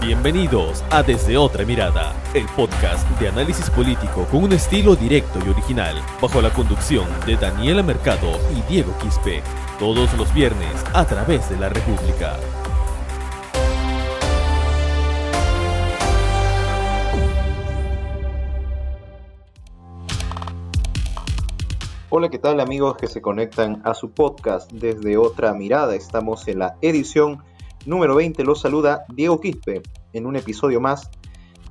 Bienvenidos a Desde Otra Mirada, el podcast de análisis político con un estilo directo y original, bajo la conducción de Daniela Mercado y Diego Quispe, todos los viernes a través de la República. Hola, ¿qué tal amigos que se conectan a su podcast desde otra mirada? Estamos en la edición número 20. Los saluda Diego Quispe en un episodio más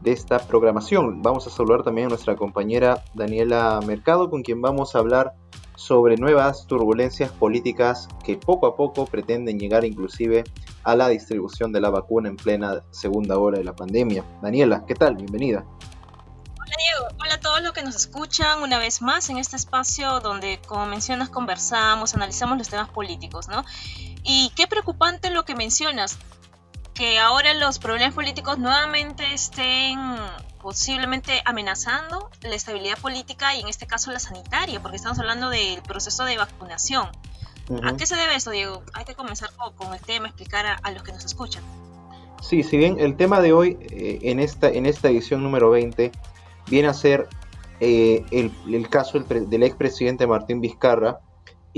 de esta programación. Vamos a saludar también a nuestra compañera Daniela Mercado, con quien vamos a hablar sobre nuevas turbulencias políticas que poco a poco pretenden llegar inclusive a la distribución de la vacuna en plena segunda hora de la pandemia. Daniela, ¿qué tal? Bienvenida. Hola Diego, hola a todos los que nos escuchan una vez más en este espacio donde, como mencionas, conversamos, analizamos los temas políticos, ¿no? Y qué preocupante lo que mencionas, que ahora los problemas políticos nuevamente estén posiblemente amenazando la estabilidad política y en este caso la sanitaria, porque estamos hablando del proceso de vacunación. ¿A qué se debe eso, Diego? Hay que comenzar con, el tema, explicar a, los que nos escuchan. Sí, si bien el tema de hoy eh, en, esta, en esta edición número 20 viene a ser eh, el, caso del, del expresidente Martín Vizcarra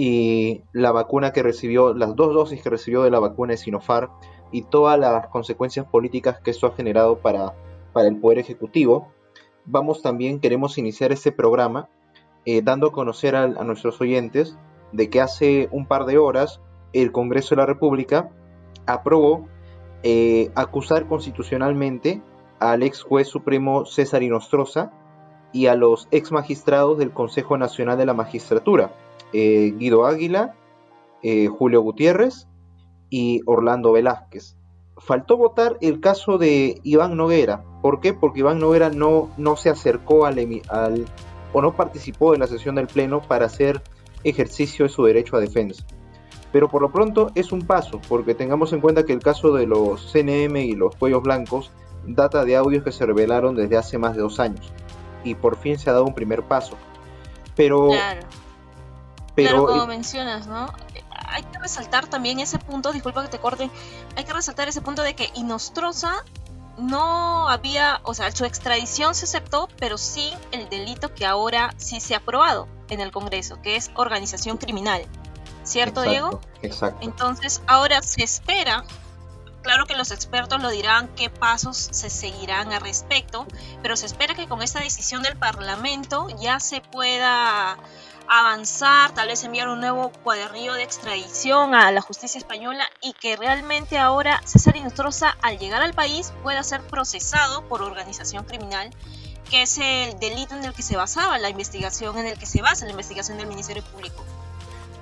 y la vacuna que recibió, las dos dosis que recibió de la vacuna de Sinopharm y todas las consecuencias políticas que eso ha generado para, para el Poder Ejecutivo. Vamos también, queremos iniciar este programa eh, dando a conocer a, nuestros oyentes de que hace un par de horas el Congreso de la República aprobó eh, acusar constitucionalmente al ex juez supremo César Inostroza y a los ex magistrados del Consejo Nacional de la Magistratura, eh, Guido Águila, eh, Julio Gutiérrez y Orlando Velázquez. Faltó votar el caso de Iván Noguera. ¿Por qué? Porque Iván Noguera no, no se acercó al, o no participó en la sesión del Pleno para hacer ejercicio de su derecho a defensa. Pero por lo pronto es un paso, porque tengamos en cuenta que el caso de los CNM y los cuellos blancos data de audios que se revelaron desde hace más de dos años. Y por fin se ha dado un primer paso. Pero... Pero, como mencionas, ¿no? Hay que resaltar también ese punto, disculpa que te corte, hay que resaltar ese punto de que Inostroza no había, o sea, su extradición se aceptó, pero sí el delito que ahora sí se ha aprobado en el Congreso, que es organización criminal. ¿Cierto, Diego? Exacto. Entonces, ahora se espera Claro que los expertos lo dirán qué pasos se seguirán al respecto, pero se espera que con esta decisión del Parlamento ya se pueda avanzar, tal vez enviar un nuevo cuadernillo de extradición a la justicia española y que realmente ahora César Inostroza al llegar al país pueda ser procesado por organización criminal, que es el delito en el que se basaba la investigación, en el que se basa la investigación del Ministerio Público.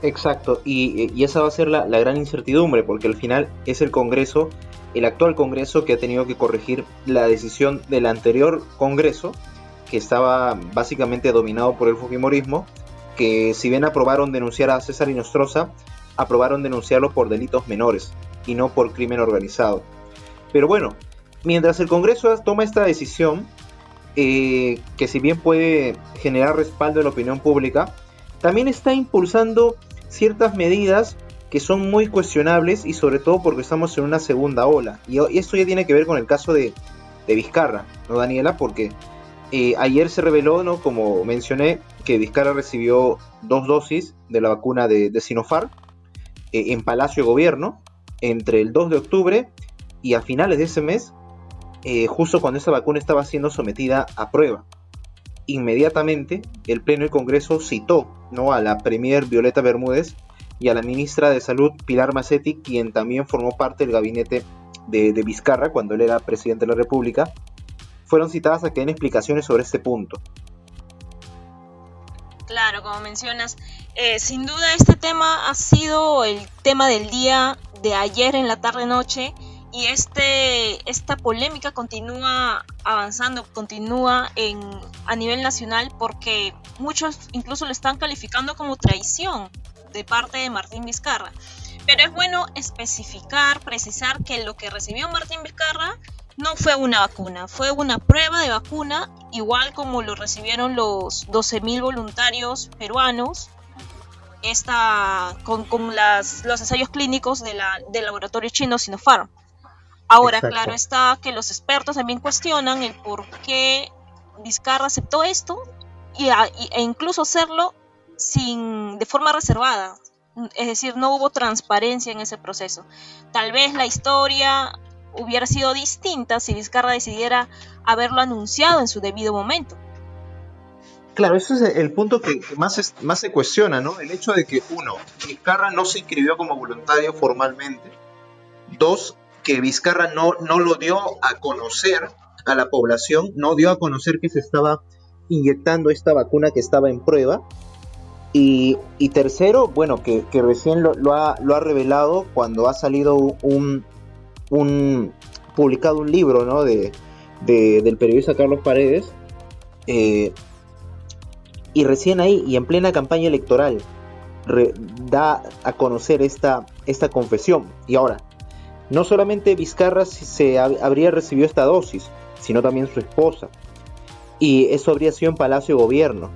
Exacto, y, esa va a ser la, gran incertidumbre, porque al final es el Congreso, el actual Congreso, que ha tenido que corregir la decisión del anterior Congreso, que estaba básicamente dominado por el Fujimorismo, que si bien aprobaron denunciar a César Inostroza, aprobaron denunciarlo por delitos menores y no por crimen organizado. Pero bueno, mientras el Congreso toma esta decisión, eh, que si bien puede generar respaldo en la opinión pública, también está impulsando ciertas medidas que son muy cuestionables y sobre todo porque estamos en una segunda ola. Y, esto ya tiene que ver con el caso de, Vizcarra, ¿no, Daniela? Porque eh, ayer se reveló, ¿no? Como mencioné, que Vizcarra recibió dos dosis de la vacuna de, de eh, en Palacio de Gobierno entre el 2 de octubre y a finales de ese mes, eh, justo cuando esa vacuna estaba siendo sometida a prueba inmediatamente el Pleno del Congreso citó ¿no? a la Premier Violeta Bermúdez y a la ministra de Salud Pilar Macetti, quien también formó parte del gabinete de, Vizcarra cuando él era presidente de la República, fueron citadas a que den explicaciones sobre este punto. Claro, como mencionas, eh, sin duda este tema ha sido el tema del día de ayer en la tarde-noche y este, esta polémica continúa avanzando, continúa en, a nivel nacional porque muchos incluso lo están calificando como traición de parte de Martín Vizcarra. Pero es bueno especificar, precisar que lo que recibió Martín Vizcarra no fue una vacuna, fue una prueba de vacuna, igual como lo recibieron los 12.000 voluntarios peruanos esta, con, con las, los ensayos clínicos de la, del laboratorio chino Sinopharm. Ahora, claro está que los expertos también cuestionan el por qué Vizcarra aceptó esto y, e incluso hacerlo sin, de forma reservada. Es decir, no hubo transparencia en ese proceso. Tal vez la historia hubiera sido distinta si Vizcarra decidiera haberlo anunciado en su debido momento. Claro, ese es el punto que más, más se cuestiona, ¿no? El hecho de que, uno, Vizcarra no se inscribió como voluntario formalmente. Dos, que Vizcarra no, no lo dio a conocer a la población, no dio a conocer que se estaba inyectando esta vacuna que estaba en prueba. Y, tercero, bueno, que, recién lo, ha, lo, ha, revelado cuando ha salido un, un publicado un libro ¿no? de, del periodista Carlos Paredes. Eh, y recién ahí, y en plena campaña electoral, da a conocer esta, esta confesión. Y ahora, no solamente Vizcarra se habría recibido esta dosis, sino también su esposa. Y eso habría sido en Palacio de Gobierno.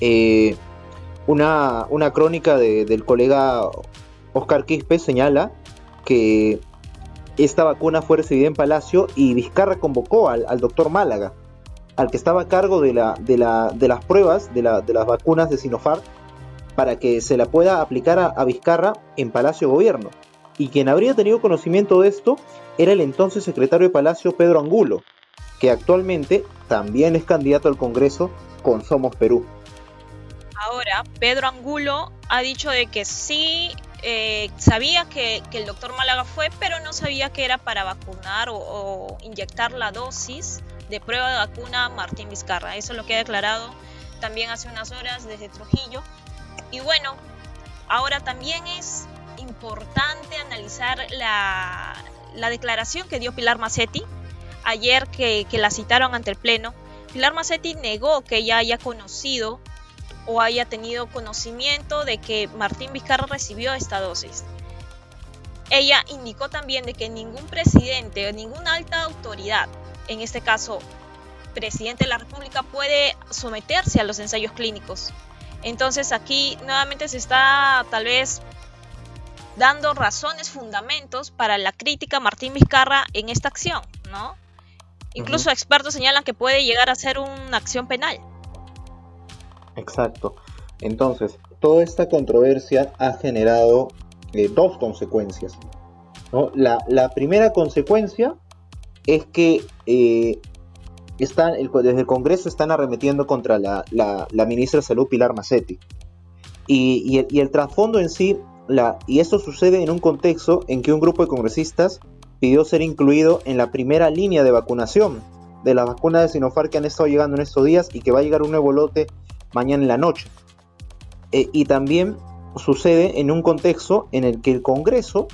Eh, una, una, crónica del colega Oscar Quispe señala que esta vacuna fue recibida en Palacio y Vizcarra convocó al, doctor Málaga, al que estaba a cargo de, la, de, la, de las pruebas de, de, las vacunas de Sinopharm, para que se la pueda aplicar a, a Vizcarra en Palacio de Gobierno. Y quien habría tenido conocimiento de esto era el entonces secretario de Palacio Pedro Angulo, que actualmente también es candidato al Congreso con Somos Perú. Ahora, Pedro Angulo ha dicho de que sí eh, sabía que, el doctor Málaga fue, pero no sabía que era para vacunar o, inyectar la dosis de prueba de vacuna Martín Vizcarra. Eso es lo que ha declarado también hace unas horas desde Trujillo. Y bueno, ahora también es importante analizar la, declaración que dio Pilar Macetti ayer que, que la citaron ante el Pleno. Pilar Macetti negó que ella haya conocido o haya tenido conocimiento de que Martín Vizcarra recibió esta dosis. Ella indicó también de que ningún presidente o ninguna alta autoridad, en este caso presidente de la República, puede someterse a los ensayos clínicos. Entonces aquí nuevamente se está tal vez dando razones, fundamentos para la crítica a Martín Vizcarra en esta acción, ¿no? Incluso expertos señalan que puede llegar a ser una acción penal. Exacto. Entonces, toda esta controversia ha generado eh, dos consecuencias. La, primera consecuencia es que eh, están, desde el Congreso están arremetiendo contra la, ministra de Salud Pilar Macetti. Y, el, trasfondo en sí, y esto sucede en un contexto en que un grupo de congresistas pidió ser incluido en la primera línea de vacunación de las vacunas de Sinopharm que han estado llegando en estos días y que va a llegar un nuevo lote mañana en la noche. Eh, y también sucede en un contexto en el que el Congreso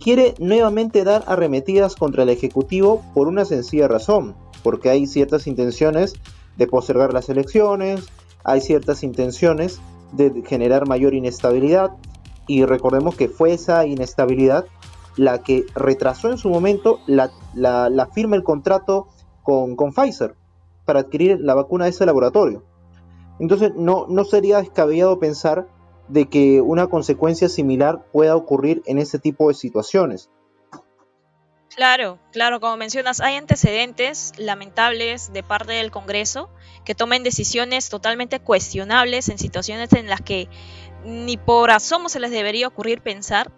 quiere nuevamente dar arremetidas contra el Ejecutivo por una sencilla razón, porque hay ciertas intenciones de postergar las elecciones, hay ciertas intenciones de generar mayor inestabilidad, y recordemos que fue esa inestabilidad la que retrasó en su momento la, firma del contrato con, con Pfizer para adquirir la vacuna de ese laboratorio. Entonces no, no sería descabellado pensar de que una consecuencia similar pueda ocurrir en este tipo de situaciones. Claro, claro, como mencionas, hay antecedentes lamentables de parte del Congreso que tomen decisiones totalmente cuestionables en situaciones en las que ni por asomo se les debería ocurrir pensar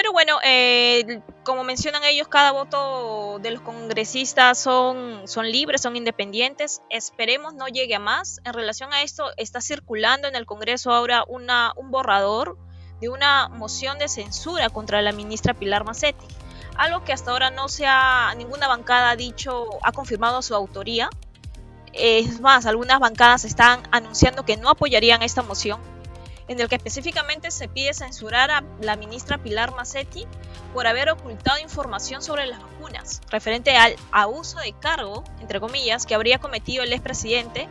pero bueno, eh, como mencionan ellos, cada voto de los congresistas son, son libres, son independientes. Esperemos no llegue a más. En relación a esto, está circulando en el Congreso ahora una, un borrador de una moción de censura contra la ministra Pilar Macetti. Algo que hasta ahora no se ha, ninguna bancada ha dicho, ha confirmado su autoría. Es más, algunas bancadas están anunciando que no apoyarían esta moción en el que específicamente se pide censurar a la ministra Pilar Macetti por haber ocultado información sobre las vacunas, referente al abuso de cargo, entre comillas, que habría cometido el expresidente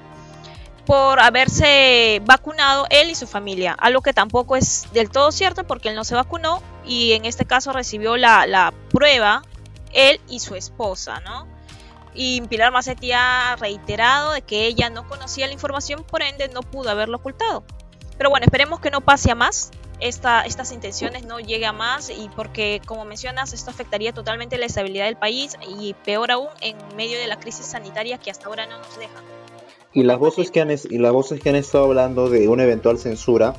por haberse vacunado él y su familia, algo que tampoco es del todo cierto porque él no se vacunó y en este caso recibió la, la prueba él y su esposa, ¿no? Y Pilar Macetti ha reiterado de que ella no conocía la información, por ende no pudo haberlo ocultado. Pero bueno, esperemos que no pase a más. esta, estas intenciones no llegue a más y porque, como mencionas, esto afectaría totalmente la estabilidad del país y peor aún en medio de la crisis sanitaria que hasta ahora no nos deja. Y las voces que han, y las voces que han estado hablando de una eventual censura,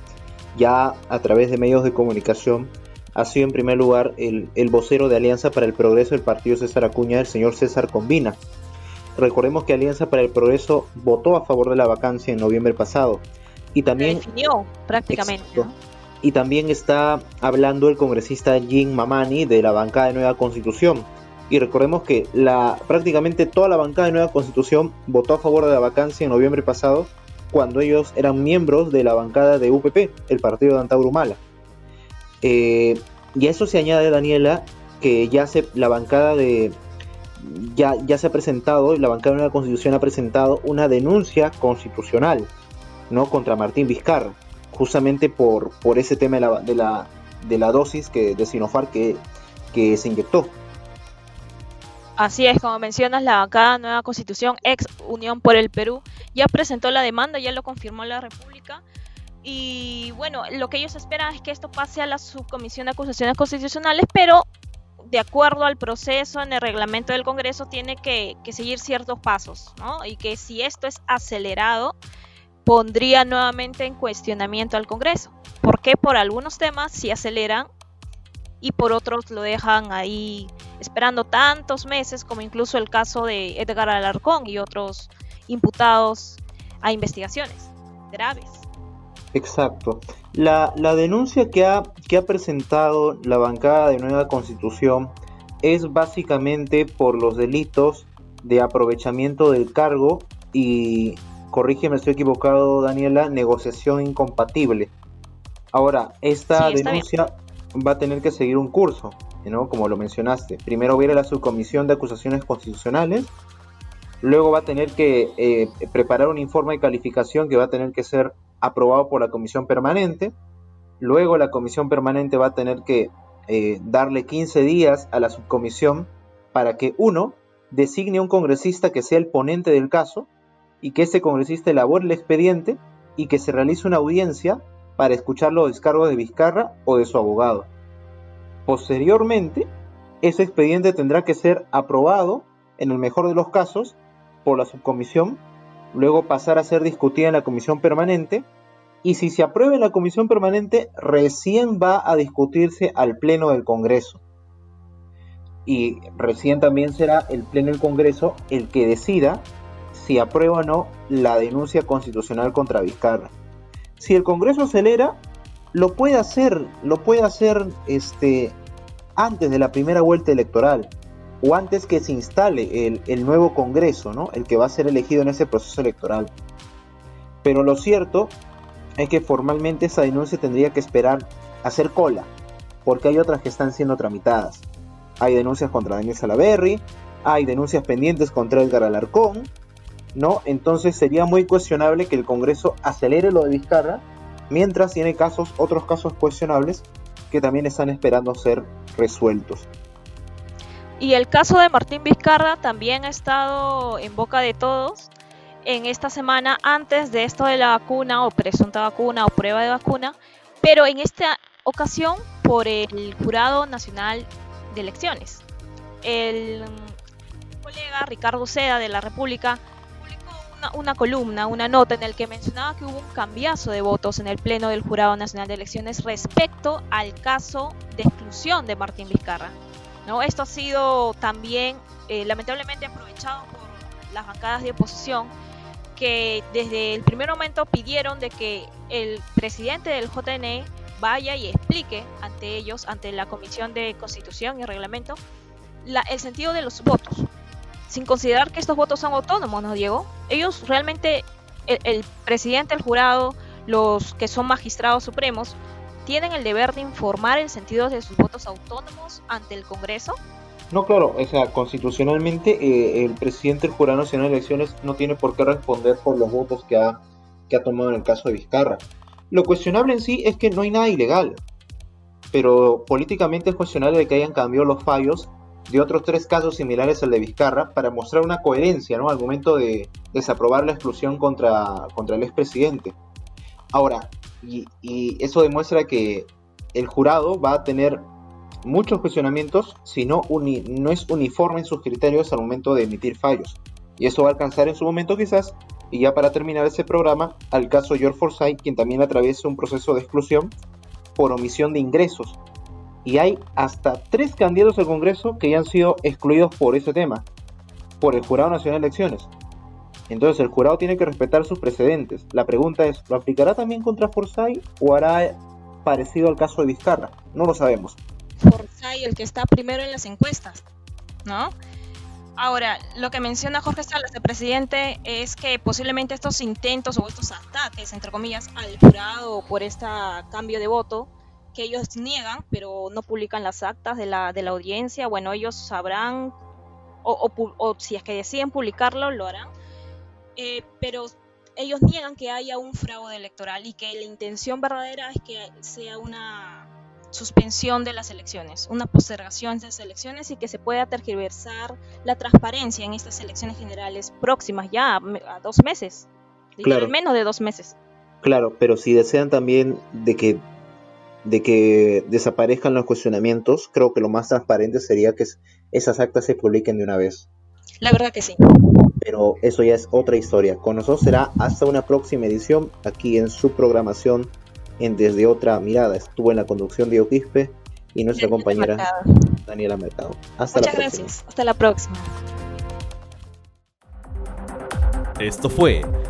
ya a través de medios de comunicación, ha sido en primer lugar el, el vocero de Alianza para el Progreso del Partido César Acuña, el señor César Combina. Recordemos que Alianza para el Progreso votó a favor de la vacancia en noviembre pasado. Y también... definió prácticamente. Y también está hablando el congresista Jim Mamani de la bancada de Nueva Constitución. Y recordemos que la, prácticamente toda la bancada de Nueva Constitución votó a favor de la vacancia en noviembre pasado, cuando ellos eran miembros de la bancada de UPP, el partido de Antauro Humala. Eh, y a eso se añade, Daniela, que ya se, la bancada de. Ya, ya se ha presentado, la bancada de Nueva Constitución ha presentado una denuncia constitucional ¿no? contra Martín Vizcarra justamente por, por ese tema de la, de la, de la dosis que, de Sinofar que, que se inyectó. Así es, como mencionas, la bancada Nueva Constitución, ex Unión por el Perú, ya presentó la demanda, ya lo confirmó la República. Y bueno, lo que ellos esperan es que esto pase a la subcomisión de acusaciones constitucionales, pero de acuerdo al proceso en el reglamento del Congreso tiene que, que seguir ciertos pasos, ¿no? Y que si esto es acelerado, pondría nuevamente en cuestionamiento al Congreso. Porque por algunos temas sí aceleran y por otros lo dejan ahí esperando tantos meses, como incluso el caso de Edgar Alarcón y otros imputados a investigaciones graves. Exacto. La, denuncia que ha, que ha presentado la bancada de Nueva Constitución es básicamente por los delitos de aprovechamiento del cargo y corrígeme, estoy equivocado, Daniela, negociación incompatible. Ahora, esta denuncia va a tener que seguir un curso, ¿no? Como lo mencionaste. Primero viene la subcomisión de acusaciones constitucionales, luego va a tener que eh, preparar un informe de calificación que va a tener que ser aprobado por la comisión permanente, luego la comisión permanente va a tener que eh, darle 15 días a la subcomisión para que uno designe un congresista que sea el ponente del caso, y que ese congresista elabore el expediente y que se realice una audiencia para escuchar los descargos de Vizcarra o de su abogado. Posteriormente, ese expediente tendrá que ser aprobado, en el mejor de los casos, por la subcomisión, luego pasar a ser discutida en la comisión permanente, y si se aprueba en la comisión permanente, recién va a discutirse al Pleno del Congreso. Y recién también será el Pleno del Congreso el que decida si aprueba o no la denuncia constitucional contra Vizcarra. Si el Congreso acelera, lo puede hacer, lo puede hacer este, antes de la primera vuelta electoral o antes que se instale el, nuevo Congreso, ¿no? el que va a ser elegido en ese proceso electoral. Pero lo cierto es que formalmente esa denuncia tendría que esperar hacer cola, porque hay otras que están siendo tramitadas. Hay denuncias contra Daniel Salaverry, hay denuncias pendientes contra Edgar Alarcón, ¿no? Entonces sería muy cuestionable que el Congreso acelere lo de Vizcarra, mientras tiene casos, otros casos cuestionables que también están esperando ser resueltos. Y el caso de Martín Vizcarra también ha estado en boca de todos en esta semana antes de esto de la vacuna o presunta vacuna o prueba de vacuna, pero en esta ocasión por el Jurado Nacional de Elecciones. El colega Ricardo Seda de la República una, columna, una nota en el que mencionaba que hubo un cambiazo de votos en el Pleno del Jurado Nacional de Elecciones respecto al caso de exclusión de Martín Vizcarra. ¿no? Esto ha sido también eh, lamentablemente aprovechado por las bancadas de oposición que desde el primer momento pidieron de que el presidente del JNE vaya y explique ante ellos, ante la Comisión de Constitución y Reglamento, el sentido de los votos sin considerar que estos votos son autónomos, ¿no, Diego? Ellos realmente, el, presidente, el jurado, los que son magistrados supremos, tienen el deber de informar el sentido de sus votos autónomos ante el Congreso. No, claro, o sea, constitucionalmente eh, el presidente del Jurado Nacional de Elecciones no tiene por qué responder por los votos que ha, que ha tomado en el caso de Vizcarra. Lo cuestionable en sí es que no hay nada ilegal, pero políticamente es cuestionable que hayan cambiado los fallos de otros tres casos similares al de Vizcarra para mostrar una coherencia ¿no? al momento de desaprobar la exclusión contra, contra el expresidente. Ahora, y, eso demuestra que el jurado va a tener muchos cuestionamientos si no, no es uniforme en sus criterios al momento de emitir fallos. Y eso va a alcanzar en su momento quizás, y ya para terminar ese programa, al caso George Forsyth, quien también atraviesa un proceso de exclusión por omisión de ingresos. Y hay hasta tres candidatos al Congreso que ya han sido excluidos por ese tema, por el Jurado Nacional de Elecciones. Entonces el jurado tiene que respetar sus precedentes. La pregunta es, ¿lo aplicará también contra Forsyth o hará parecido al caso de Vizcarra? No lo sabemos. Forsyth, el que está primero en las encuestas, ¿no? Ahora, lo que menciona Jorge Salas, el presidente, es que posiblemente estos intentos o estos ataques, entre comillas, al jurado por este cambio de voto, que ellos niegan, pero no publican las actas de la, de la audiencia, bueno, ellos sabrán, o, o si es que deciden publicarlo, lo harán, eh, pero ellos niegan que haya un fraude electoral y que la intención verdadera es que sea una suspensión de las elecciones, una postergación de las elecciones y que se pueda tergiversar la transparencia en estas elecciones generales próximas ya a dos meses, claro. menos de dos meses. Claro, pero si desean también de que de que desaparezcan los cuestionamientos, creo que lo más transparente sería que esas actas se publiquen de una vez. La verdad que sí pero eso ya es otra historia. Con nosotros será hasta una próxima edición aquí en su programación en Desde Otra Mirada. Estuvo en la conducción de Quispe y nuestra compañera Daniela Mercado. Hasta Muchas la próxima. gracias. Hasta la próxima. Esto fue